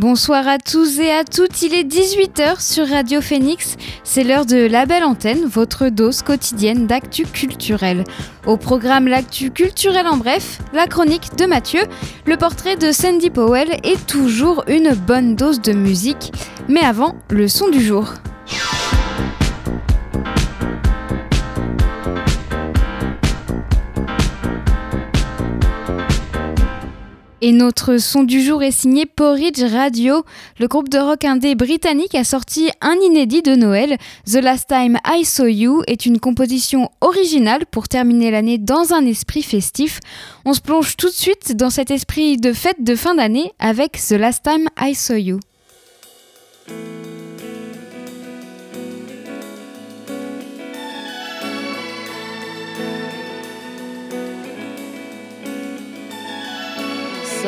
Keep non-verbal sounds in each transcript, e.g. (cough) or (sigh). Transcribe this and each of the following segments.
Bonsoir à tous et à toutes, il est 18h sur Radio Phoenix, c'est l'heure de La Belle Antenne, votre dose quotidienne d'actu culturel. Au programme L'actu culturel en bref, la chronique de Mathieu, le portrait de Sandy Powell et toujours une bonne dose de musique. Mais avant, le son du jour. Et notre son du jour est signé Porridge Radio. Le groupe de rock indé britannique a sorti un inédit de Noël. The Last Time I Saw You est une composition originale pour terminer l'année dans un esprit festif. On se plonge tout de suite dans cet esprit de fête de fin d'année avec The Last Time I Saw You.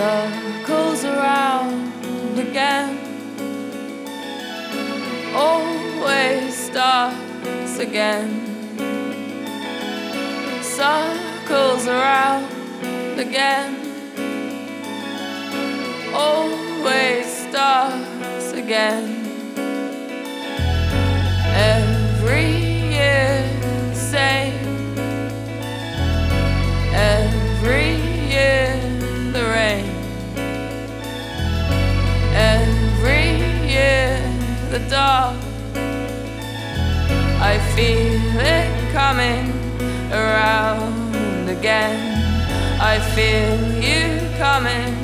Circles around again. Always starts again. Circles around again. Always starts again. The dark. I feel it coming around again. I feel you coming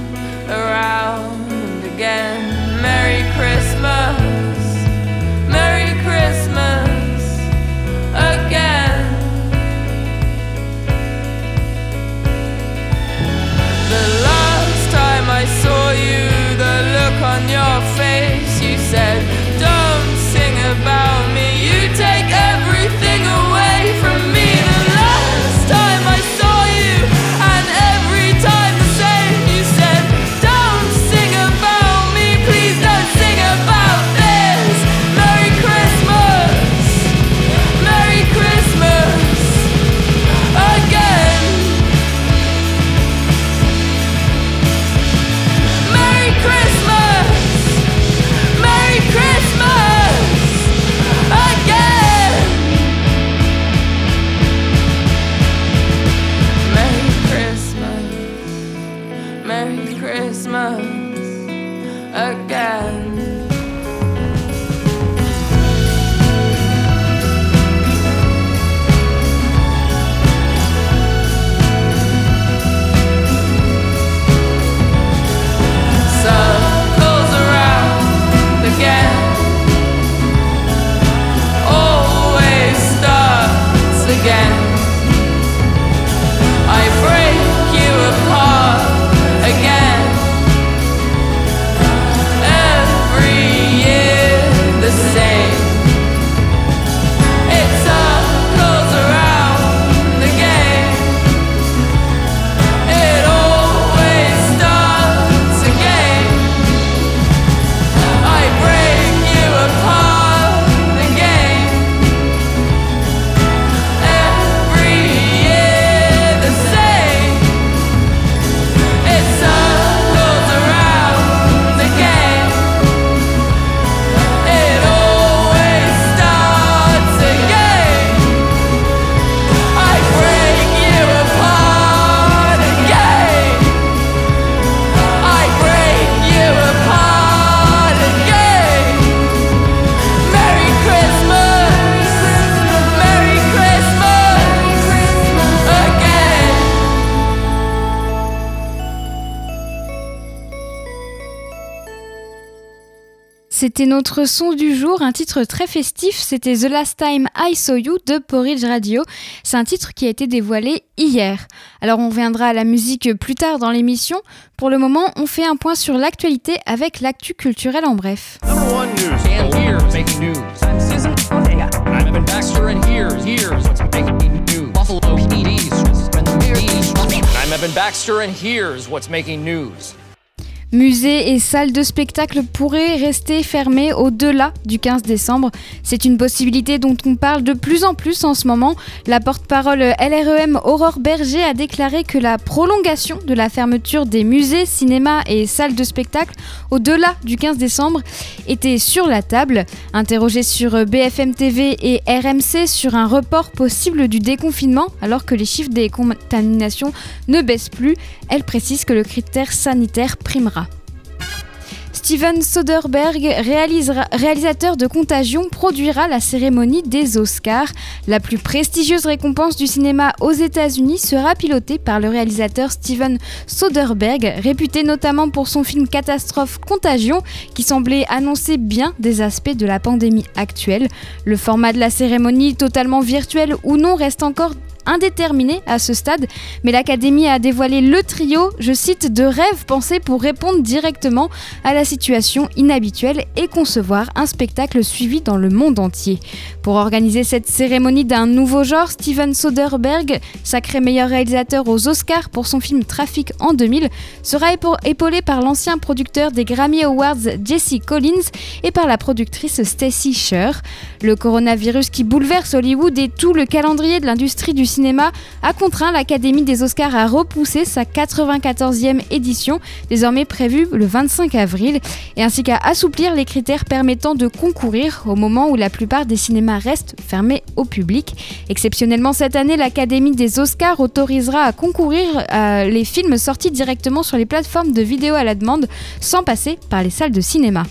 around again. Merry Christmas, Merry Christmas C'était notre son du jour, un titre très festif, c'était The Last Time I Saw You de Porridge Radio. C'est un titre qui a été dévoilé hier. Alors on reviendra à la musique plus tard dans l'émission. Pour le moment, on fait un point sur l'actualité avec l'actu culturel en bref. Number one news. And here, making news. I'm Susan here's what's making news. Buffalo PD's I'm Evan Baxter, and here's what's making news. Musées et salles de spectacle pourraient rester fermés au-delà du 15 décembre. C'est une possibilité dont on parle de plus en plus en ce moment. La porte-parole LREM Aurore Berger a déclaré que la prolongation de la fermeture des musées, cinémas et salles de spectacle au-delà du 15 décembre était sur la table. Interrogée sur BFM TV et RMC sur un report possible du déconfinement alors que les chiffres des contaminations ne baissent plus, elle précise que le critère sanitaire primera. Steven Soderbergh, réalisateur de Contagion, produira la cérémonie des Oscars. La plus prestigieuse récompense du cinéma aux États-Unis sera pilotée par le réalisateur Steven Soderbergh, réputé notamment pour son film catastrophe Contagion, qui semblait annoncer bien des aspects de la pandémie actuelle. Le format de la cérémonie, totalement virtuel ou non, reste encore indéterminé à ce stade, mais l'Académie a dévoilé le trio, je cite, de rêves pensés pour répondre directement à la situation inhabituelle et concevoir un spectacle suivi dans le monde entier. Pour organiser cette cérémonie d'un nouveau genre, Steven Soderbergh, sacré meilleur réalisateur aux Oscars pour son film Trafic en 2000, sera épaulé par l'ancien producteur des Grammy Awards Jesse Collins et par la productrice Stacy Sher. Le coronavirus qui bouleverse Hollywood et tout le calendrier de l'industrie du cinéma a contraint l'Académie des Oscars à repousser sa 94e édition, désormais prévue le 25 avril, et ainsi qu'à assouplir les critères permettant de concourir au moment où la plupart des cinémas restent fermés au public. Exceptionnellement cette année, l'Académie des Oscars autorisera à concourir euh, les films sortis directement sur les plateformes de vidéo à la demande sans passer par les salles de cinéma.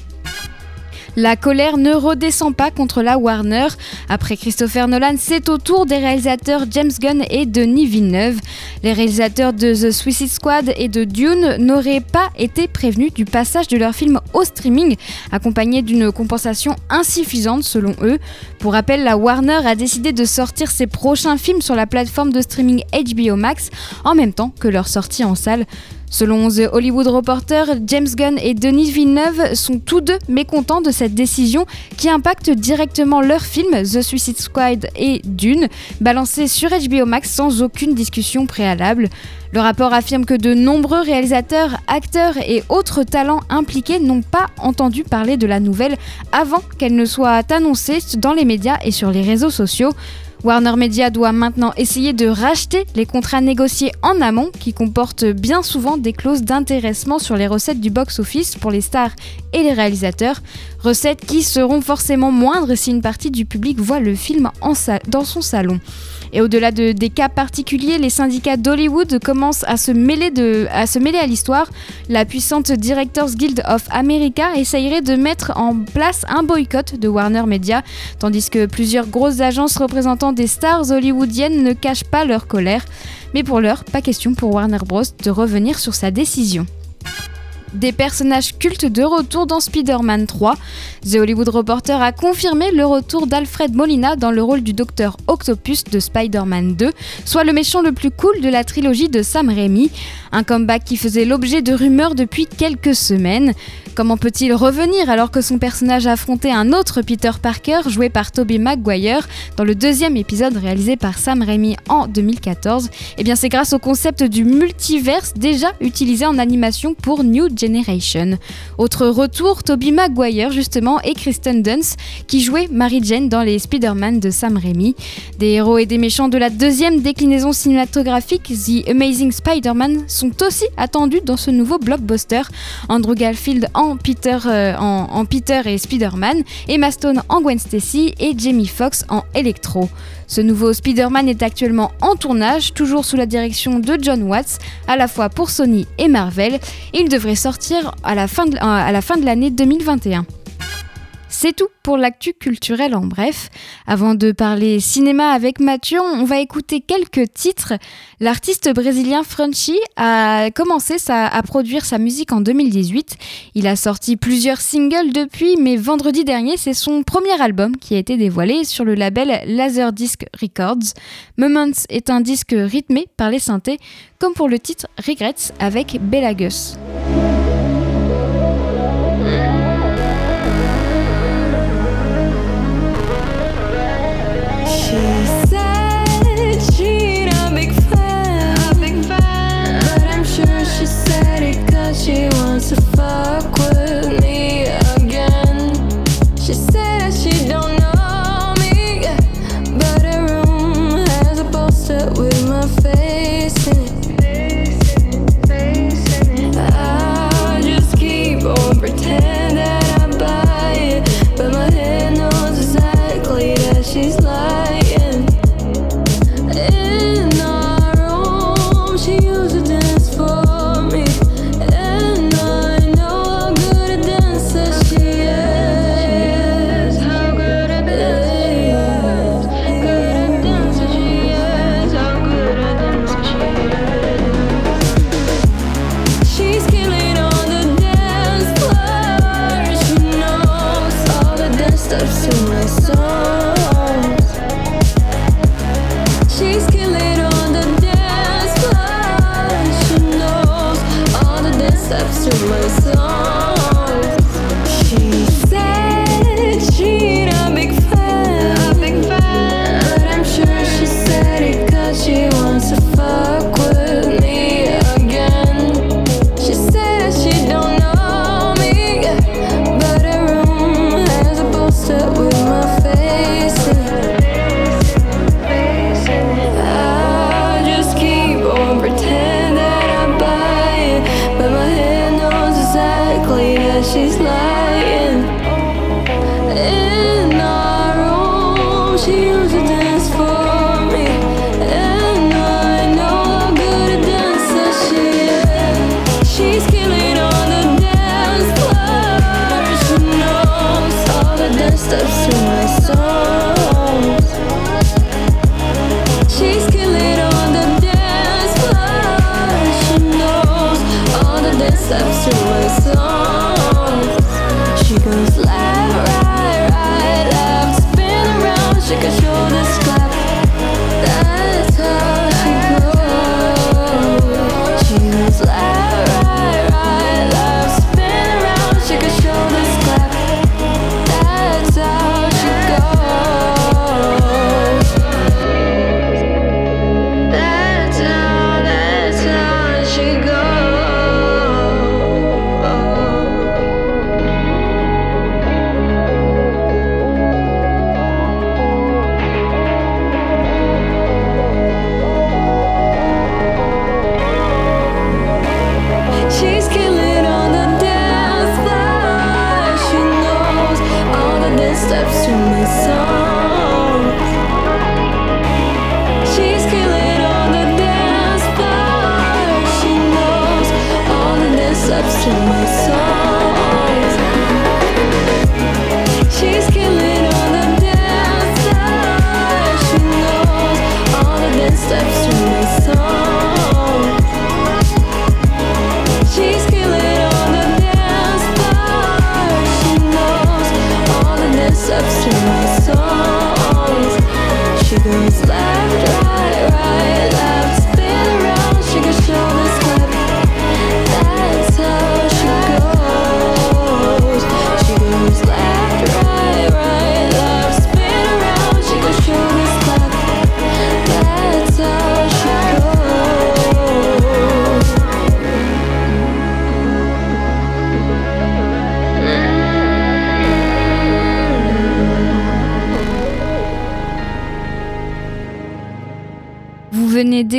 La colère ne redescend pas contre la Warner. Après Christopher Nolan, c'est au tour des réalisateurs James Gunn et Denis Villeneuve. Les réalisateurs de The Suicide Squad et de Dune n'auraient pas été prévenus du passage de leur film au streaming, accompagné d'une compensation insuffisante selon eux. Pour rappel, la Warner a décidé de sortir ses prochains films sur la plateforme de streaming HBO Max en même temps que leur sortie en salle. Selon The Hollywood Reporter, James Gunn et Denis Villeneuve sont tous deux mécontents de cette décision qui impacte directement leurs films The Suicide Squad et Dune, balancés sur HBO Max sans aucune discussion préalable. Le rapport affirme que de nombreux réalisateurs, acteurs et autres talents impliqués n'ont pas entendu parler de la nouvelle avant qu'elle ne soit annoncée dans les médias et sur les réseaux sociaux. Warner Media doit maintenant essayer de racheter les contrats négociés en amont qui comportent bien souvent des clauses d'intéressement sur les recettes du box-office pour les stars et les réalisateurs, recettes qui seront forcément moindres si une partie du public voit le film dans son salon. Et au-delà de, des cas particuliers, les syndicats d'Hollywood commencent à se mêler, à, se mêler à l'histoire. La puissante Directors Guild of America essayerait de mettre en place un boycott de Warner Media, tandis que plusieurs grosses agences représentant des stars hollywoodiennes ne cachent pas leur colère. Mais pour l'heure, pas question pour Warner Bros. de revenir sur sa décision des personnages cultes de retour dans Spider-Man 3. The Hollywood Reporter a confirmé le retour d'Alfred Molina dans le rôle du docteur Octopus de Spider-Man 2, soit le méchant le plus cool de la trilogie de Sam Raimi. Un comeback qui faisait l'objet de rumeurs depuis quelques semaines. Comment peut-il revenir alors que son personnage affrontait un autre Peter Parker joué par Tobey Maguire dans le deuxième épisode réalisé par Sam Raimi en 2014 Eh bien c'est grâce au concept du multiverse déjà utilisé en animation pour New Generation. Autre retour, Tobey Maguire justement et Kristen Dunst qui jouait Mary Jane dans les Spider-Man de Sam Raimi. Des héros et des méchants de la deuxième déclinaison cinématographique, The Amazing Spider-Man, sont aussi attendus dans ce nouveau blockbuster. Andrew Garfield en Peter, euh, en, Peter et Spider-Man, Emma Stone en Gwen Stacy et Jamie Foxx en Electro. Ce nouveau Spider-Man est actuellement en tournage, toujours sous la direction de John Watts, à la fois pour Sony et Marvel. il devrait sortir à la fin de l'année 2021. C'est tout pour l'actu culturel en bref. Avant de parler cinéma avec Mathieu, on va écouter quelques titres. L'artiste brésilien Frenchy a commencé à produire sa musique en 2018. Il a sorti plusieurs singles depuis, mais vendredi dernier, c'est son premier album qui a été dévoilé sur le label Laserdisc Records. Moments est un disque rythmé par les synthés, comme pour le titre Regrets avec Belagus. She awkward.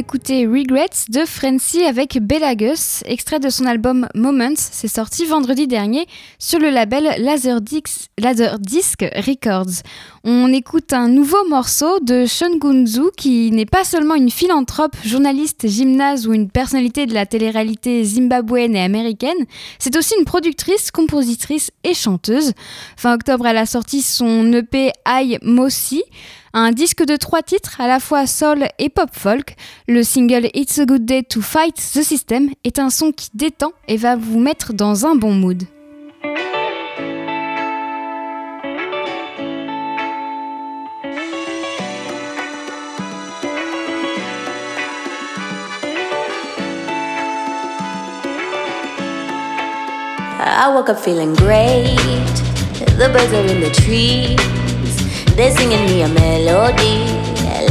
Venez d'écouter Regrets de Frenzy avec Bella Gus, extrait de son album Moments. C'est sorti vendredi dernier sur le label Laserdisc, Records. On écoute un nouveau morceau de Sean Gunzu qui n'est pas seulement une philanthrope, journaliste, gymnase ou une personnalité de la télé-réalité zimbabwéenne et américaine, c'est aussi une productrice, compositrice et chanteuse. Fin octobre, elle a sorti son EP I Mossy, un disque de trois titres, à la fois soul et pop folk. Le single It's a Good Day to Fight the System est un son qui détend et va vous mettre dans un bon mood. I woke up feeling great. The birds in the. They're singing me a melody.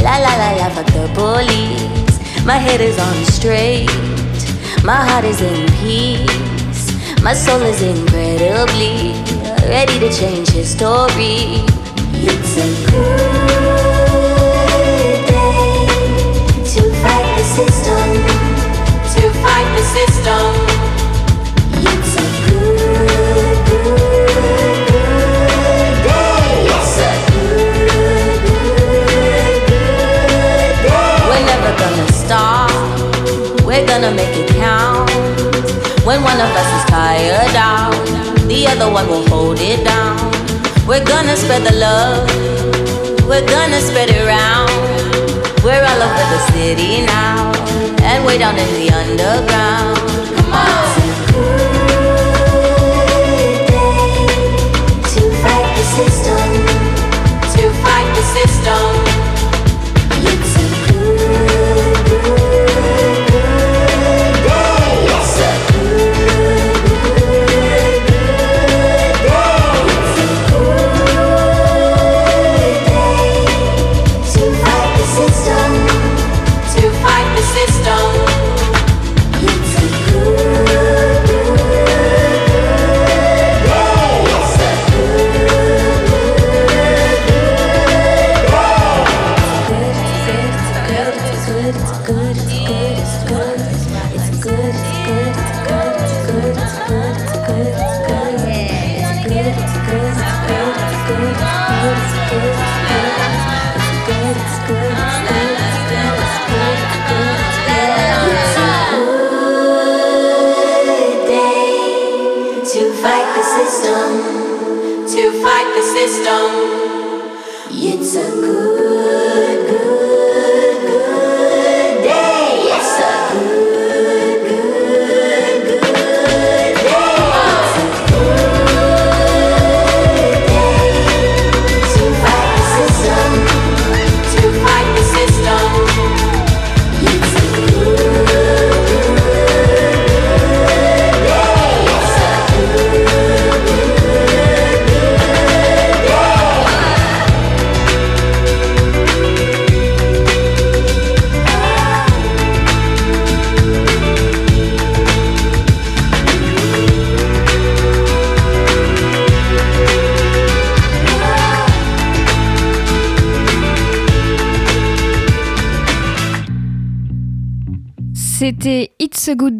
La la la la, fuck the police. My head is on straight. My heart is in peace. My soul is incredibly ready to change history. It's a good gonna make it count. When one of us is tired out, the other one will hold it down. We're gonna spread the love. We're gonna spread it around. We're all over the city now, and way down in the underground. Come on. It's a good day to fight the system.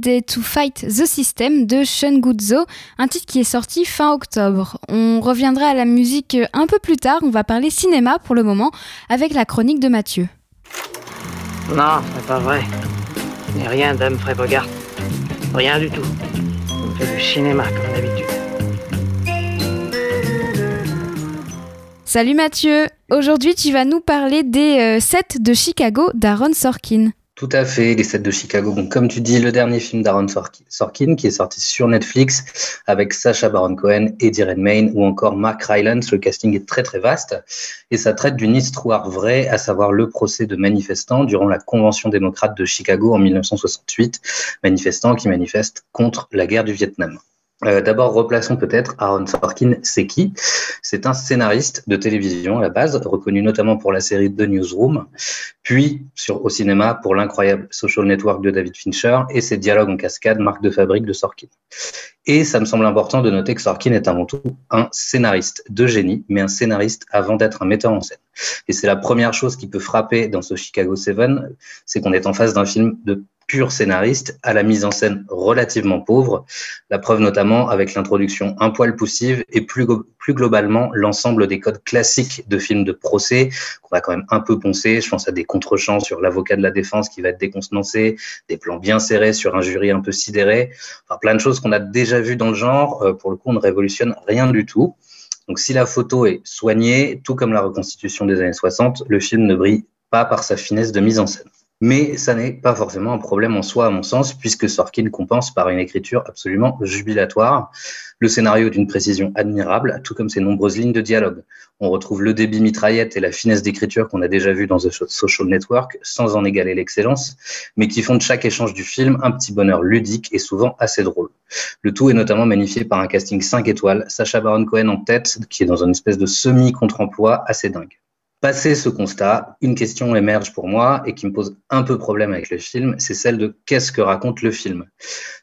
To Fight the System de Sean Guzzo, un titre qui est sorti fin octobre. On reviendra à la musique un peu plus tard, on va parler cinéma pour le moment avec la chronique de Mathieu. Non, c'est pas vrai. Ce n'est rien d'Humphrey Bogart. Rien du tout. On fait du cinéma comme d'habitude. Salut Mathieu, aujourd'hui tu vas nous parler des 7 de Chicago d'Aaron Sorkin. Tout à fait, les 7 de Chicago. Donc, comme tu dis, le dernier film d'Aaron Sorki- Sorkin qui est sorti sur Netflix avec Sacha Baron Cohen, Eddie Redmayne ou encore Mark Rylance. Le casting est très très vaste et ça traite d'une histoire vraie, à savoir le procès de manifestants durant la Convention démocrate de Chicago en 1968. Manifestants qui manifestent contre la guerre du Vietnam. Euh, D'abord, replaçons peut-être Aaron Sorkin, c'est qui? C'est un scénariste de télévision à la base, reconnu notamment pour la série The Newsroom, puis sur, au cinéma pour l'incroyable Social Network de David Fincher et ses dialogues en cascade, marque de fabrique de Sorkin. Et ça me semble important de noter que Sorkin est avant tout un scénariste de génie, mais un scénariste avant d'être un metteur en scène. Et c'est la première chose qui peut frapper dans ce Chicago 7, c'est qu'on est en face d'un film de pur scénariste à la mise en scène relativement pauvre. La preuve notamment avec l'introduction un poil poussive et plus, plus globalement l'ensemble des codes classiques de films de procès qu'on va quand même un peu poncer. Je pense à des contre-champs sur l'avocat de la défense qui va être décontenancé, des plans bien serrés sur un jury un peu sidéré. Enfin, plein de choses qu'on a déjà vues dans le genre. Euh, pour le coup, on ne révolutionne rien du tout. Donc si la photo est soignée, tout comme la reconstitution des années 60, le film ne brille pas par sa finesse de mise en scène. Mais ça n'est pas forcément un problème en soi, à mon sens, puisque Sorkin compense par une écriture absolument jubilatoire, le scénario d'une précision admirable, tout comme ses nombreuses lignes de dialogue. On retrouve le débit mitraillette et la finesse d'écriture qu'on a déjà vu dans The Social Network, sans en égaler l'excellence, mais qui font de chaque échange du film un petit bonheur ludique et souvent assez drôle. Le tout est notamment magnifié par un casting 5 étoiles, Sacha Baron Cohen en tête, qui est dans une espèce de semi-contre-emploi assez dingue. Passé ce constat, une question émerge pour moi et qui me pose un peu problème avec le film, c'est celle de qu'est-ce que raconte le film.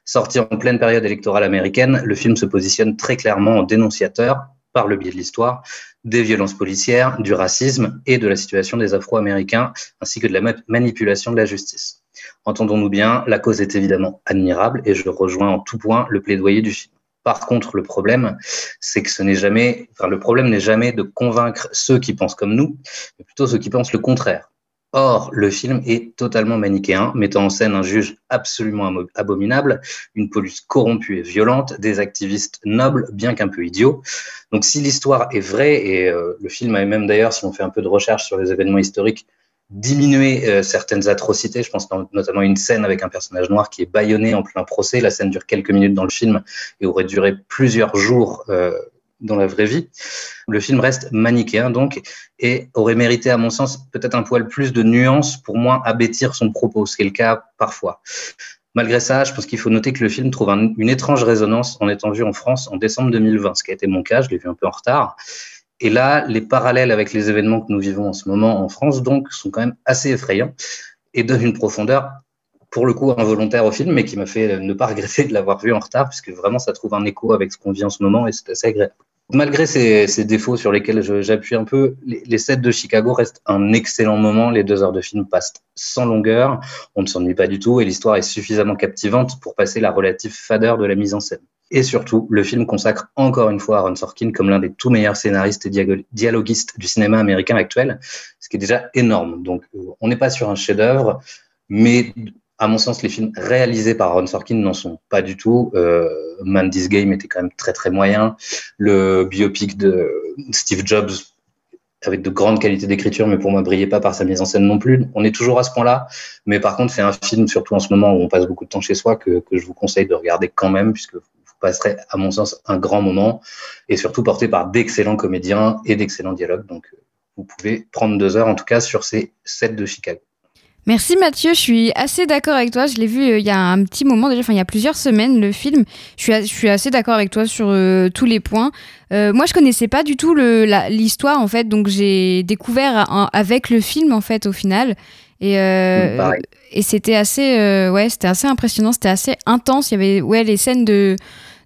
Sorti en pleine période électorale américaine, le film se positionne très clairement en dénonciateur, par le biais de l'histoire, des violences policières, du racisme et de la situation des Afro-Américains, ainsi que de la ma- manipulation de la justice. Entendons-nous bien, la cause est évidemment admirable et je rejoins en tout point le plaidoyer du film. Par contre, le problème, c'est que ce n'est jamais, enfin, le problème n'est jamais de convaincre ceux qui pensent comme nous, mais plutôt ceux qui pensent le contraire. Or, le film est totalement manichéen, mettant en scène un juge absolument abominable, une police corrompue et violente, des activistes nobles, bien qu'un peu idiots. Donc, si l'histoire est vraie, et euh, le film a même d'ailleurs, si on fait un peu de recherche sur les événements historiques, diminué euh, certaines atrocités. Je pense no- notamment une scène avec un personnage noir qui est bâillonné en plein procès. La scène dure quelques minutes dans le film et aurait duré plusieurs jours euh, dans la vraie vie. Le film reste manichéen donc et aurait mérité, à mon sens, peut-être un poil plus de nuances pour moins abêtir son propos, ce qui est le cas parfois. Malgré ça, je pense qu'il faut noter que le film trouve un- une étrange résonance en étant vu en France en décembre 2020, ce qui a été mon cas, je l'ai vu un peu en retard. Et là, les parallèles avec les événements que nous vivons en ce moment en France, donc, sont quand même assez effrayants et donnent une profondeur, pour le coup, involontaire au film, mais qui m'a fait ne pas regretter de l'avoir vu en retard, puisque vraiment, ça trouve un écho avec ce qu'on vit en ce moment et c'est assez agréable. Malgré ces, défauts sur lesquels j'appuie un peu, les, les sets de Chicago restent un excellent moment. Les deux heures de film passent sans longueur, on ne s'ennuie pas du tout et l'histoire est suffisamment captivante pour passer la relative fadeur de la mise en scène. Et surtout, le film consacre encore une fois Aaron Sorkin comme l'un des tout meilleurs scénaristes et dialoguistes du cinéma américain actuel, ce qui est déjà énorme. Donc, euh, on n'est pas sur un chef-d'œuvre, mais à mon sens, les films réalisés par Aaron Sorkin n'en sont pas du tout. Euh, Game était quand même très très moyen. Le biopic de Steve Jobs avait de grandes qualités d'écriture, mais pour moi, brillait pas par sa mise en scène non plus. On est toujours à ce point-là, mais par contre, c'est un film, surtout en ce moment où on passe beaucoup de temps chez soi, que, que je vous conseille de regarder quand même, puisque passerez, à mon sens, un grand moment, et surtout porté par d'excellents comédiens et d'excellents dialogues. Donc, vous pouvez prendre deux heures, en tout cas, sur ces sets de Chicago. Merci Mathieu, je suis assez d'accord avec toi. Je l'ai vu euh, il y a un petit moment déjà, enfin il y a plusieurs semaines le film. Je suis, je suis assez d'accord avec toi sur euh, tous les points. Euh, moi je connaissais pas du tout l'histoire en fait, donc j'ai découvert en- avec le film en fait au final. Et, euh, et c'était assez, euh, ouais, c'était assez impressionnant, c'était assez intense. Il y avait ouais les scènes de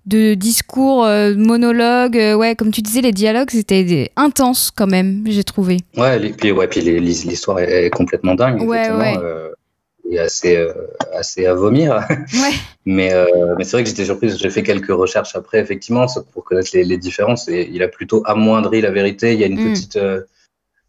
de discours, euh, monologues, euh, ouais comme tu disais les dialogues c'était intenses quand même, j'ai trouvé. Ouais, les- puis, ouais, puis l'histoire est, est complètement dingue, Ouais, effectivement, ouais. et assez, assez à vomir. (laughs) Ouais. Mais, mais c'est vrai que j'étais surprise. J'ai fait quelques recherches après, effectivement, pour connaître les, les différences. Et il a plutôt amoindri la vérité. Il y a une Mm. petite.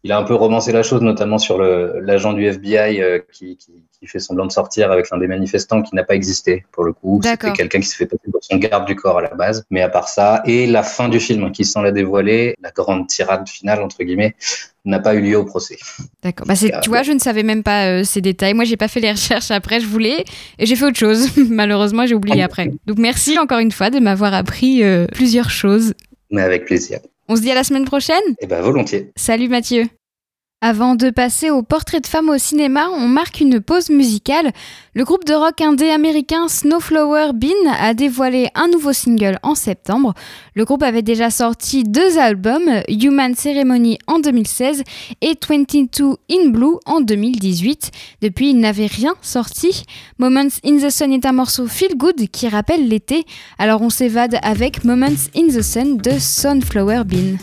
Euh, il a un peu romancé la chose, notamment sur l'agent du FBI euh, qui, qui, qui fait semblant de sortir avec l'un des manifestants qui n'a pas existé, pour le coup. C'était quelqu'un qui se fait passer pour son garde du corps à la base. Mais à part ça, et la fin du film, qui sans la dévoiler, la grande tirade finale, entre guillemets, n'a pas eu lieu au procès. D'accord. Bah c'est, tu vois, je ne savais même pas euh, ces détails. Moi, j'ai pas fait les recherches après. Je voulais et j'ai fait autre chose. (laughs) Malheureusement, j'ai oublié après. Donc, merci encore une fois de m'avoir appris euh, plusieurs choses. Mais avec plaisir. On se dit à la semaine prochaine. Et ben volontiers. Salut Mathieu. Avant de passer au portrait de femme au cinéma, on marque une pause musicale. Le groupe de rock indé américain Snowflower Bean a dévoilé un nouveau single en septembre. Le groupe avait déjà sorti deux albums, Human Ceremony en 2016 et 22 in Blue en 2018. Depuis, il n'avait rien sorti. Moments in the Sun est un morceau feel good qui rappelle l'été. Alors on s'évade avec Moments in the Sun de Sunflower Bean.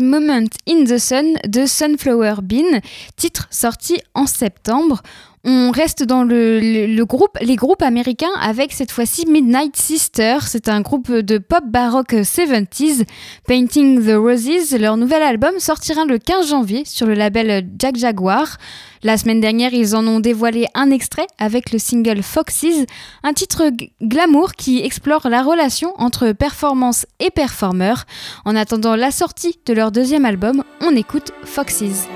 Moment in the Sun de Sunflower Bean, titre sorti en septembre. On reste dans le, groupe, les groupes américains avec cette fois-ci Midnight Sister. C'est un groupe de pop baroque 70s. Painting the Roses, leur nouvel album sortira le 15 janvier sur le label Jack Jaguar. La semaine dernière, ils en ont dévoilé un extrait avec le single Foxes, un titre glamour qui explore la relation entre performance et performeur. En attendant la sortie de leur deuxième album, on écoute Foxes.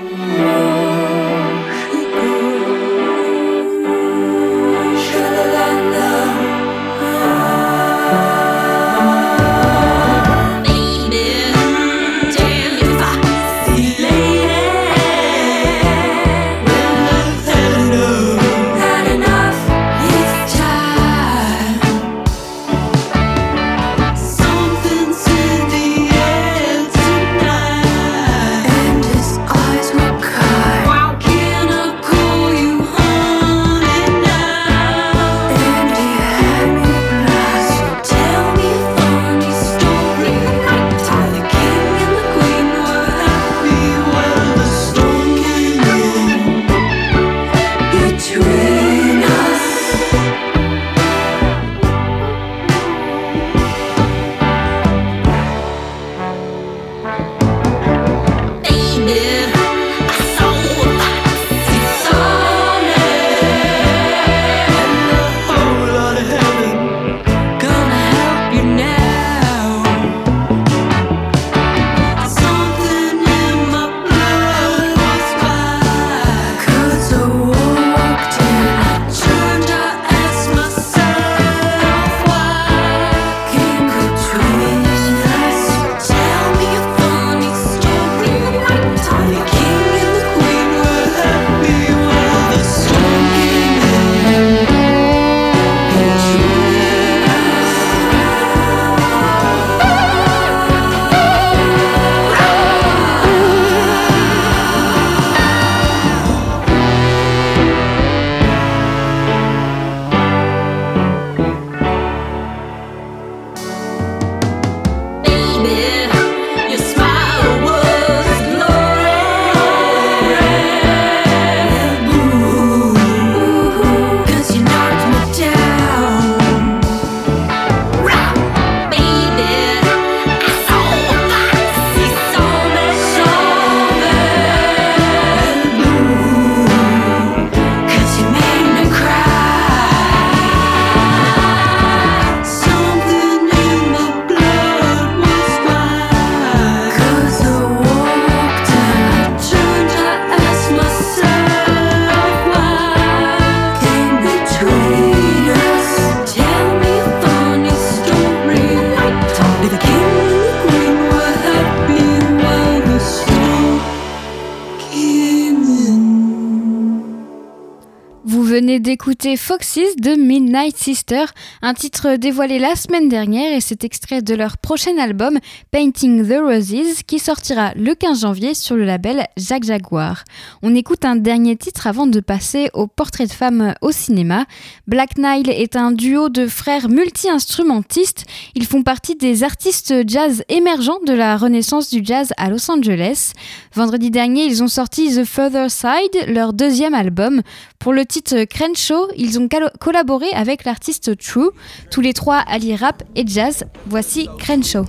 D'écouter Foxes de Midnight Sister, un titre dévoilé la semaine dernière et c'est extrait de leur prochain album Painting the Roses qui sortira le 15 janvier sur le label Jacques Jaguar. On écoute un dernier titre avant de passer au portrait de femme au cinéma. Black Nile est un duo de frères multi-instrumentistes. Ils font partie des artistes jazz émergents de la renaissance du jazz à Los Angeles. Vendredi dernier, ils ont sorti The Further Side, leur deuxième album. Pour le titre Crenshaw, ils ont collaboré avec l'artiste True. Tous les trois allient rap et jazz. Voici Crenshaw.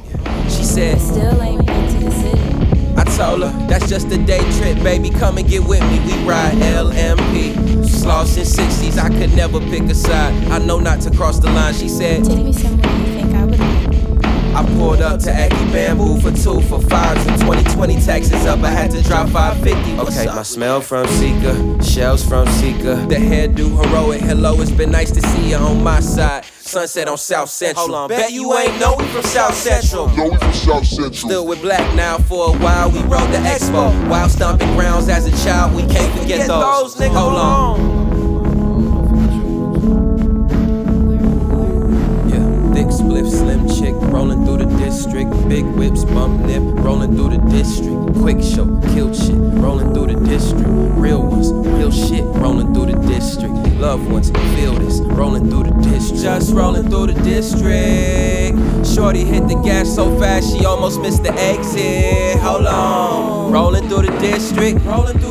I told her, that's just a day trip, baby. Come and get with me. We ride LMP. Sloss in 60s, I could never pick a side. I know not to cross the line. She said, Take me somewhere I pulled up to Aki Bamboo for two for fives and 2020 taxes up. I had to drop 550. Okay, my smell from Sika, shells from Sika. The hairdo heroic. Hello, it's been nice to see you on my side. Sunset on South Central. Hold on, bet you ain't know we from South Central. Yo, we from South Central. Still with black now for a while. We rode the expo. Wild stomping grounds as a child. We can't forget those. nigga. Hold on. Yeah, thick spliff, slim chick, rolling through the district. Big whips, bump nip, rolling through the district. Quick show, kill shit, rolling through the district. Real ones, real shit, rolling through the district. Loved ones, feel this, rolling through the district. Just rolling through the district. Shorty hit the gas so fast she almost missed the exit. Hold on, rolling through the district, rolling through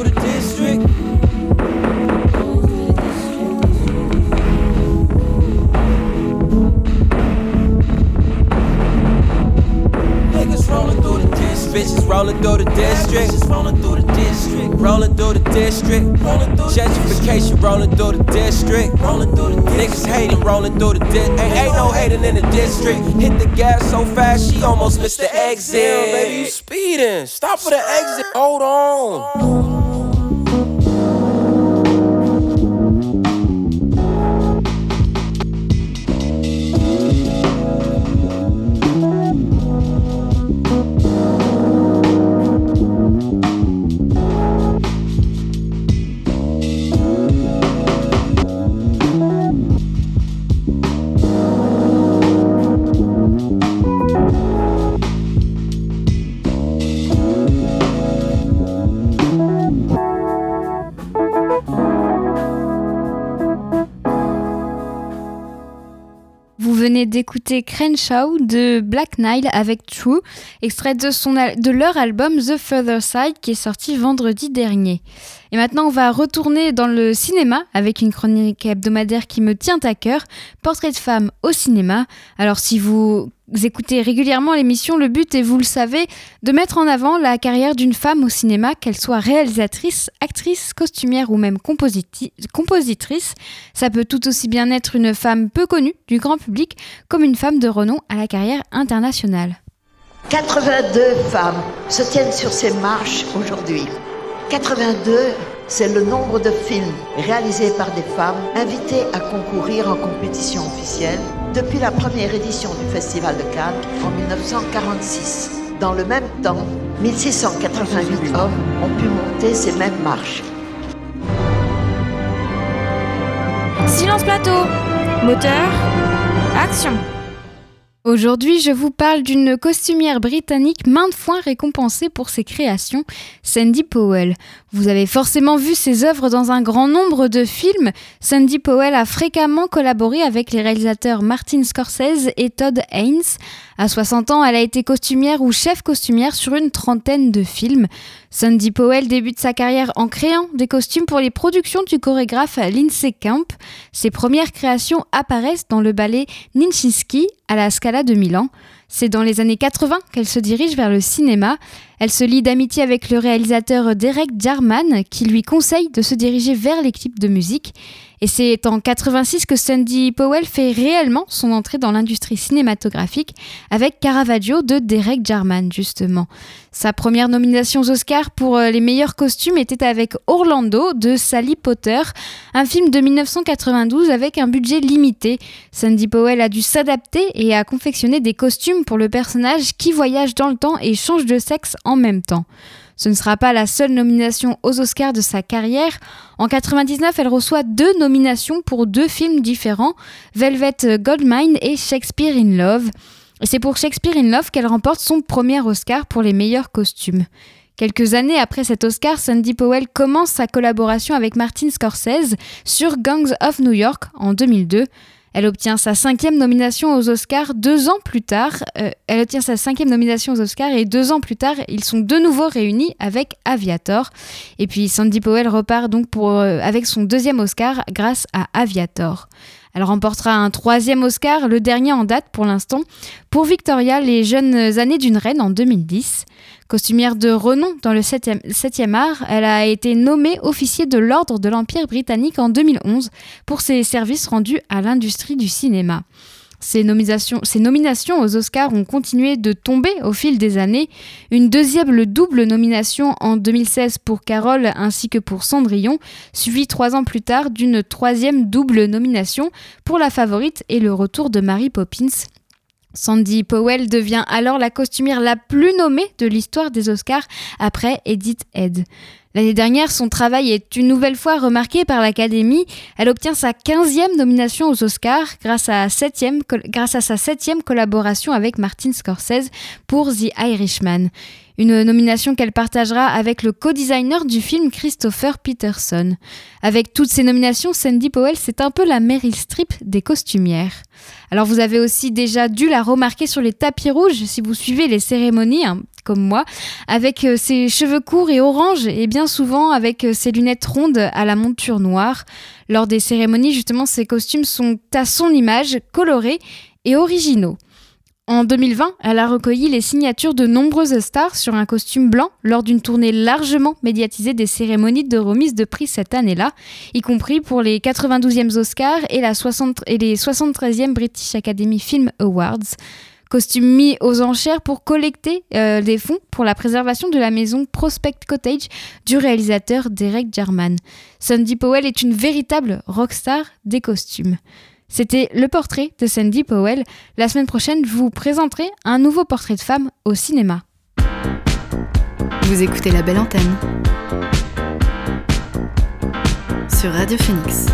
rolling through the district. Rolling through the district. Rolling through the district. Gentrification rolling through the district. Rolling through the Niggas hating rolling through the district. Ain't, ain't no hating in the district. Hit the gas so fast she almost missed the exit. Baby, you speeding. Stop for the exit. Hold on. D'écouter Crenshaw de Black Nile avec True, extrait de, son de leur album The Further Side qui est sorti vendredi dernier. Et maintenant, on va retourner dans le cinéma avec une chronique hebdomadaire qui me tient à cœur, Portrait de femme au cinéma. Alors si vous écoutez régulièrement l'émission, le but est, vous le savez, de mettre en avant la carrière d'une femme au cinéma, qu'elle soit réalisatrice, actrice, costumière ou même compositrice. Ça peut tout aussi bien être une femme peu connue du grand public comme une femme de renom à la carrière internationale. 82 femmes se tiennent sur ces marches aujourd'hui. 82, c'est le nombre de films réalisés par des femmes invitées à concourir en compétition officielle depuis la première édition du Festival de Cannes en 1946. Dans le même temps, 1688 hommes ont pu monter ces mêmes marches. Silence plateau Moteur Action Aujourd'hui, je vous parle d'une costumière britannique maintes fois récompensée pour ses créations, Sandy Powell. Vous avez forcément vu ses œuvres dans un grand nombre de films. Sandy Powell a fréquemment collaboré avec les réalisateurs Martin Scorsese et Todd Haynes. À 60 ans, elle a été costumière ou chef costumière sur une trentaine de films. Sandy Powell débute sa carrière en créant des costumes pour les productions du chorégraphe Lindsay Camp. Ses premières créations apparaissent dans le ballet Nijinsky à la Scala de Milan. C'est dans les années 80 qu'elle se dirige vers le cinéma. Elle se lie d'amitié avec le réalisateur Derek Jarman qui lui conseille de se diriger vers clips de musique. Et c'est en 86 que Sandy Powell fait réellement son entrée dans l'industrie cinématographique avec Caravaggio de Derek Jarman justement. Sa première nomination aux Oscars pour euh, les meilleurs costumes était avec Orlando de Sally Potter, un film de 1992 avec un budget limité. Sandy Powell a dû s'adapter et a confectionné des costumes pour le personnage qui voyage dans le temps et change de sexe en même temps. Ce ne sera pas la seule nomination aux Oscars de sa carrière. En 99, elle reçoit deux nominations pour deux films différents, Velvet Goldmine et Shakespeare in Love. Et c'est pour Shakespeare in Love qu'elle remporte son premier Oscar pour les meilleurs costumes. Quelques années après cet Oscar, Sandy Powell commence sa collaboration avec Martin Scorsese sur Gangs of New York en 2002. Elle obtient sa cinquième nomination aux Oscars deux ans plus tard. Euh, elle obtient sa cinquième nomination aux Oscars et deux ans plus tard, ils sont de nouveau réunis avec Aviator. Et puis Sandy Powell repart donc euh, avec son deuxième Oscar grâce à Aviator. Elle remportera un troisième Oscar, le dernier en date pour l'instant, pour Victoria, les jeunes années d'une reine en 2010. Costumière de renom dans le 7e, 7e art, elle a été nommée officier de l'Ordre de l'Empire britannique en 2011 pour ses services rendus à l'industrie du cinéma. Ces nominations, nominations aux Oscars ont continué de tomber au fil des années. Une deuxième le double nomination en 2016 pour Carole ainsi que pour Cendrillon, suivie trois ans plus tard d'une troisième double nomination pour La Favorite et le retour de Mary Poppins. Sandy Powell devient alors la costumière la plus nommée de l'histoire des Oscars après Edith Head. L'année dernière, son travail est une nouvelle fois remarqué par l'Académie. Elle obtient sa 15e nomination aux Oscars grâce à, grâce à sa septième collaboration avec Martin Scorsese pour The Irishman. Une nomination qu'elle partagera avec le co-designer du film Christopher Peterson. Avec toutes ces nominations, Sandy Powell, c'est un peu la Meryl Streep des costumières. Alors vous avez aussi déjà dû la remarquer sur les tapis rouges si vous suivez les cérémonies, hein, comme moi, avec euh, ses cheveux courts et orange et bien souvent avec euh, ses lunettes rondes à la monture noire. Lors des cérémonies, justement, ces costumes sont à son image, colorés et originaux. En 2020, elle a recueilli les signatures de nombreuses stars sur un costume blanc lors d'une tournée largement médiatisée des cérémonies de remise de prix cette année-là, y compris pour les 92e Oscars et, la 60 et les 73e British Academy Film Awards. Costume mis aux enchères pour collecter euh, des fonds pour la préservation de la maison Prospect Cottage du réalisateur Derek Jarman. Sandy Powell est une véritable rockstar des costumes. C'était le portrait de Sandy Powell. La semaine prochaine, je vous présenterai un nouveau portrait de femme au cinéma. Vous écoutez la belle antenne sur Radio Phoenix.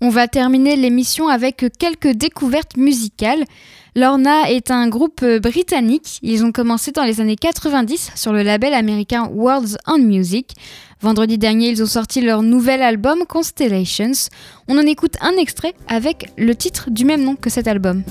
On va terminer l'émission avec quelques découvertes musicales. Lorna est un groupe britannique. Ils ont commencé dans les années 90 sur le label américain Worlds on Music. Vendredi dernier, ils ont sorti leur nouvel album Constellations. On en écoute un extrait avec le titre du même nom que cet album.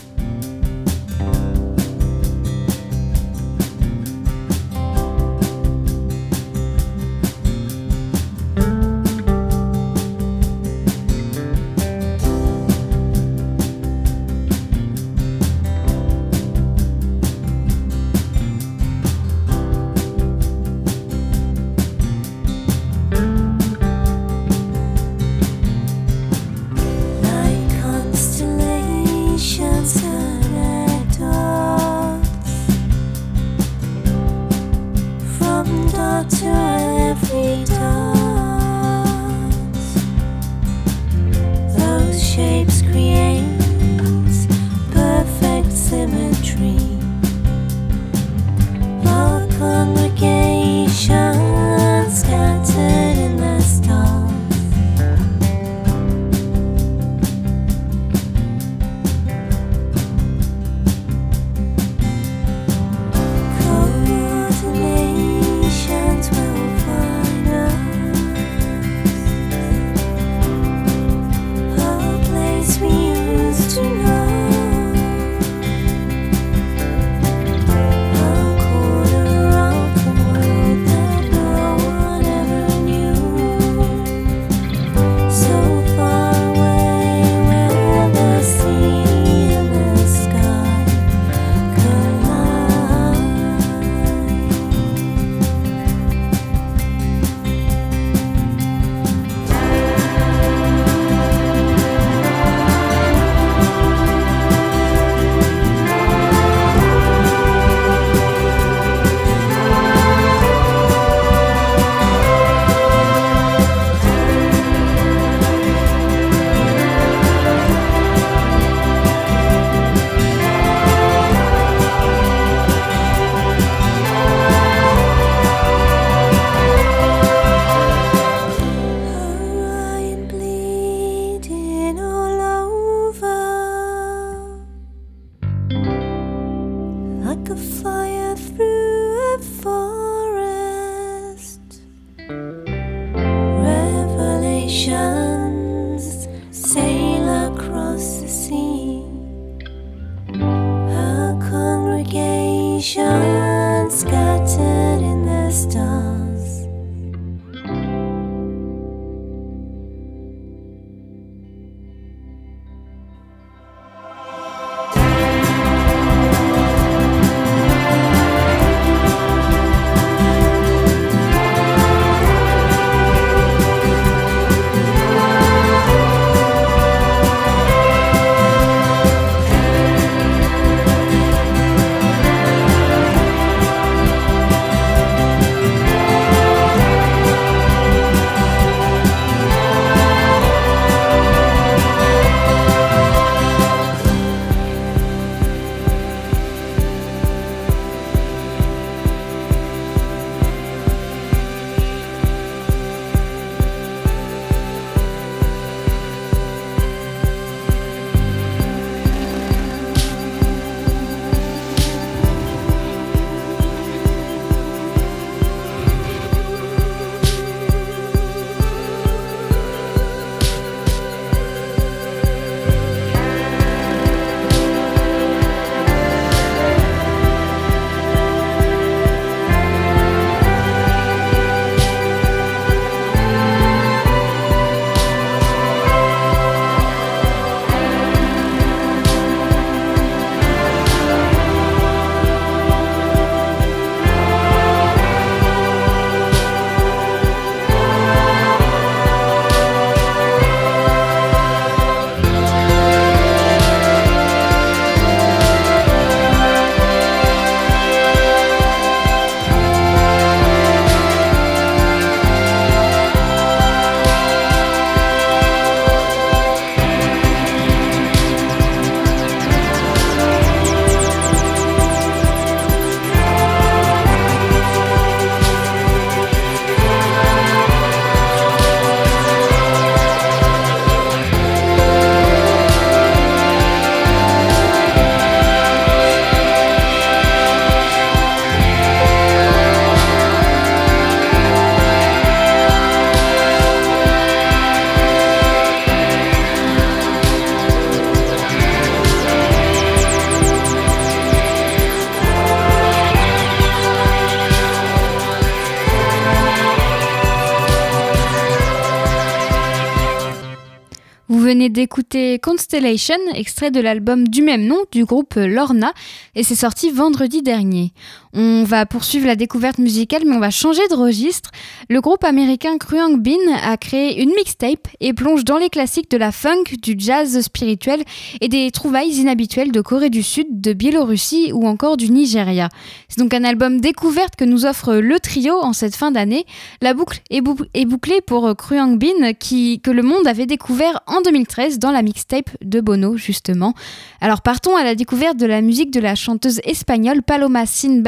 D'écouter Constellation, extrait de l'album du même nom du groupe Lorna, et c'est sorti vendredi dernier. On va poursuivre la découverte musicale, mais on va changer de registre. Le groupe américain Kruang Bin a créé une mixtape et plonge dans les classiques de la funk, du jazz spirituel et des trouvailles inhabituelles de Corée du Sud, de Biélorussie ou encore du Nigeria. C'est donc un album découverte que nous offre le trio en cette fin d'année. La boucle est, bou- est bouclée pour Kruang Bin, qui, que le monde avait découvert en 2013 dans la mixtape de Bono, justement. Alors partons à la découverte de la musique de la chanteuse espagnole Paloma Sin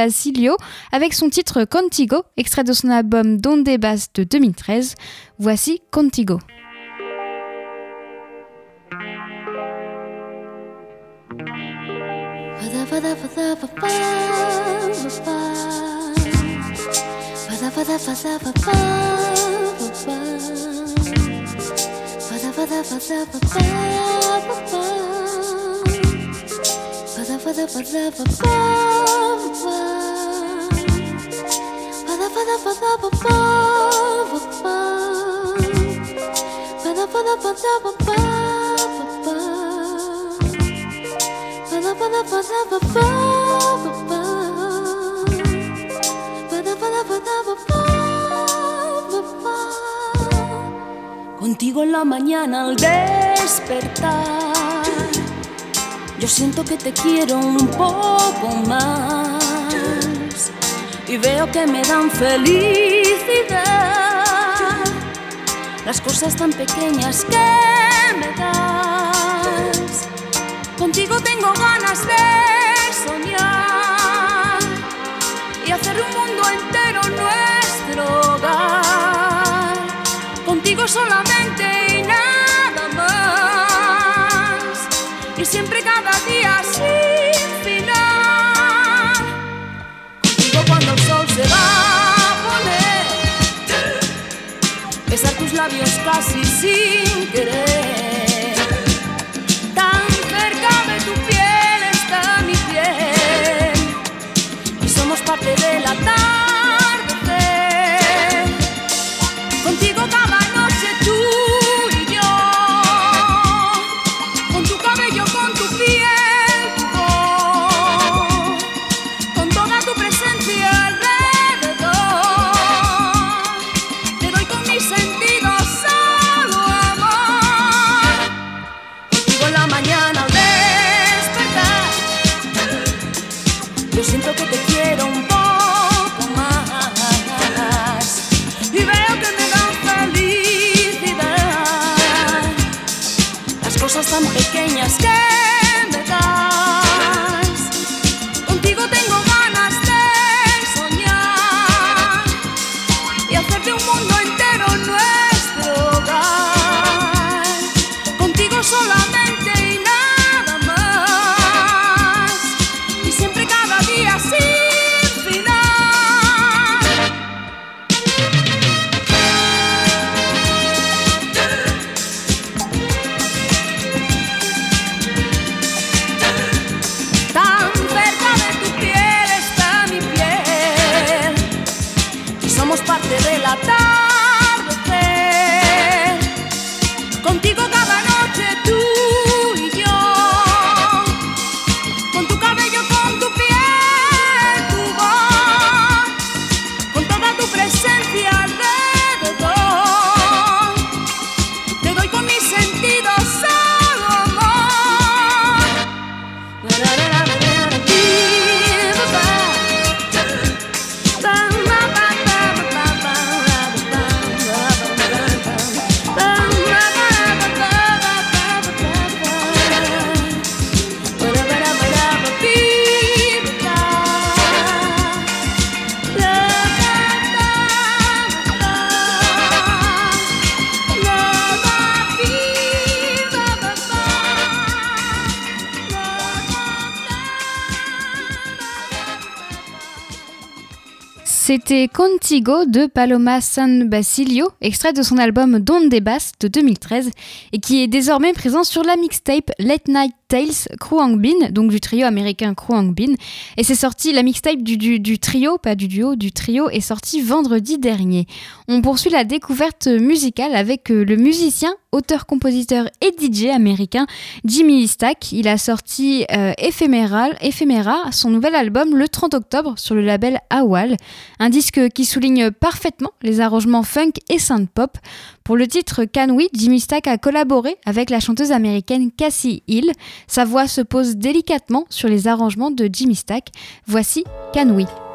Avec son titre Contigo, extrait de son album Donde Bas de 2013. Voici Contigo. Contigo en la mañana al despertar, yo siento que te quiero un poco más y veo que me dan felicidad las cosas tan pequeñas que me das. Contigo tengo ganas de soñar y hacer un mundo entero nuestro hogar. Contigo solamente sin querer. Tan cerca de tu piel está mi piel. Y somos parte del atardecer. Contigo C'était Contigo de Paloma San Basilio, extrait de son album Don de Bass de 2013 et qui est désormais présent sur la mixtape Late Night Tales Kruang Bin, donc du trio américain Kruang Bin. Et c'est sorti, la mixtape du, trio, pas du duo, du trio est sortie vendredi dernier. On poursuit la découverte musicale avec euh, le musicien, auteur-compositeur et DJ américain Jimmy Stack. Il a sorti euh, Ephemera, son nouvel album le 30 octobre sur le label Awal. Un disque qui souligne parfaitement les arrangements funk et synth-pop. Pour le titre Can We, Jimmy Stack a collaboré avec la chanteuse américaine Cassie Hill. Sa voix se pose délicatement sur les arrangements de Jimmy Stack. Voici Can We.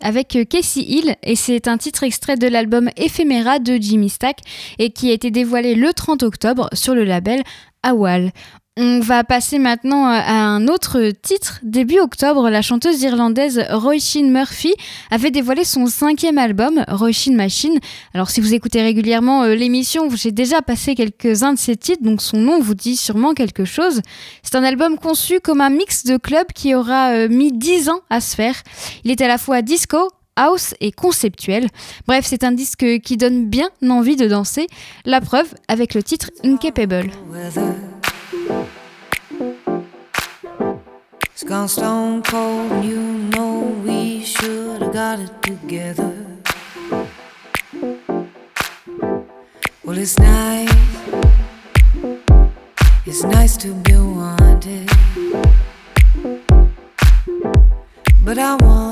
Avec euh, Casey Hill et c'est un titre extrait de l'album Ephemera de Jimmy Stack et qui a été dévoilé le 30 octobre sur le label Awal. On va passer maintenant à un autre titre. Début octobre, la chanteuse irlandaise Roisin Murphy avait dévoilé son cinquième album, Roisin Machine. Alors si vous écoutez régulièrement euh, l'émission, j'ai déjà passé quelques-uns de ses titres, donc son nom vous dit sûrement quelque chose. C'est un album conçu comme un mix de clubs qui aura euh, mis 10 ans à se faire. Il est à la fois disco, house et conceptuel. Bref, c'est un disque qui donne bien envie de danser. La preuve avec le titre Incapable. It's gone stone cold, and you know we should have got it together. Well, it's nice, it's nice to be wanted. But I want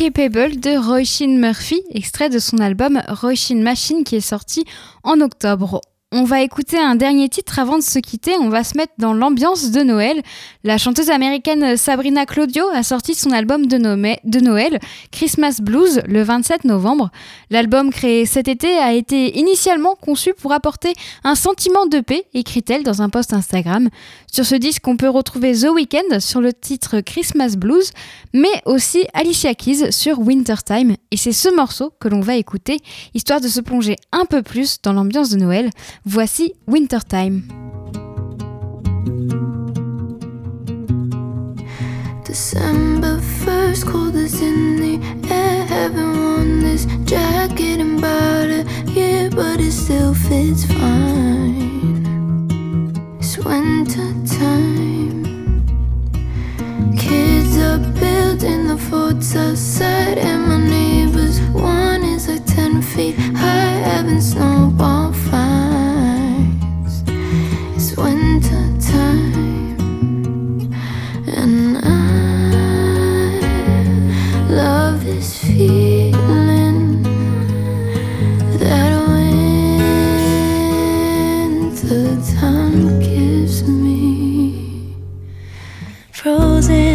Incapable de Roisin Murphy, extrait de son album Roisin Machine qui est sorti en octobre. On va écouter un dernier titre avant de se quitter. On va se mettre dans l'ambiance de Noël. La chanteuse américaine Sabrina Claudio a sorti son album de, Noël, Christmas Blues, le 27 novembre. L'album créé cet été a été initialement conçu pour apporter un sentiment de paix, écrit-elle dans un post Instagram. Sur ce disque, on peut retrouver The Weeknd sur le titre Christmas Blues, mais aussi Alicia Keys sur Wintertime. Et c'est ce morceau que l'on va écouter, histoire de se plonger un peu plus dans l'ambiance de Noël. Voici Wintertime. December 1st, cold is in the air. Haven't worn this jacket in about a year, but it still fits fine. It's winter time. Kids are building the forts outside, and my neighbor's one is like 10 feet high, having snowball fights.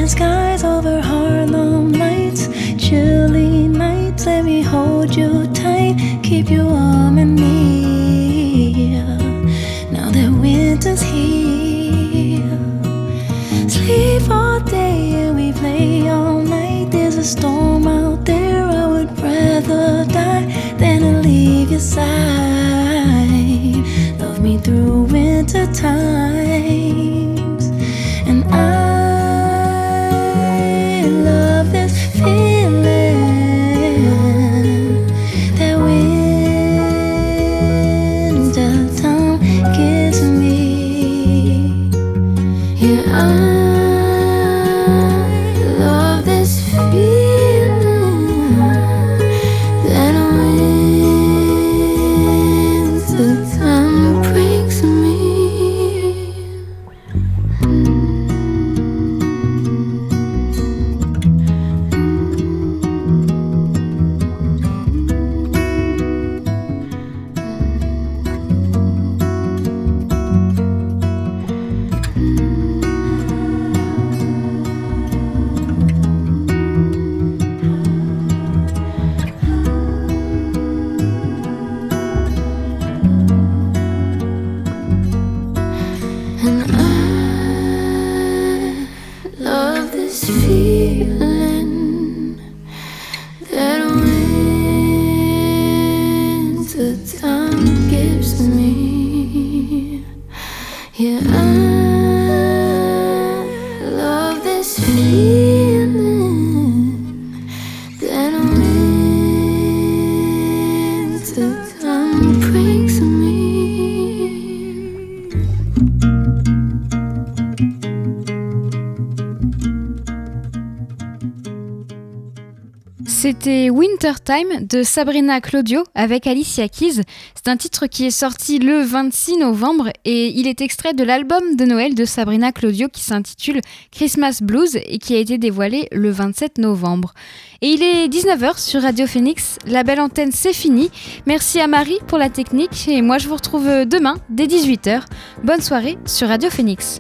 Skies over Harlem lights, chilly nights. Let me hold you tight, keep you warm and near. Now that winter's here, sleep all day and we play all night. There's a storm out there. I would rather die than leave your side. Love me through winter times, I De Sabrina Claudio avec Alicia Keys. C'est un titre qui est sorti le 26 novembre et il est extrait de l'album de Noël de Sabrina Claudio qui s'intitule Christmas Blues et qui a été dévoilé le 27 novembre. Et il est 19h sur Radio Phoenix. La belle antenne, c'est fini. Merci à Marie pour la technique et moi je vous retrouve demain dès 18h. Bonne soirée sur Radio Phoenix.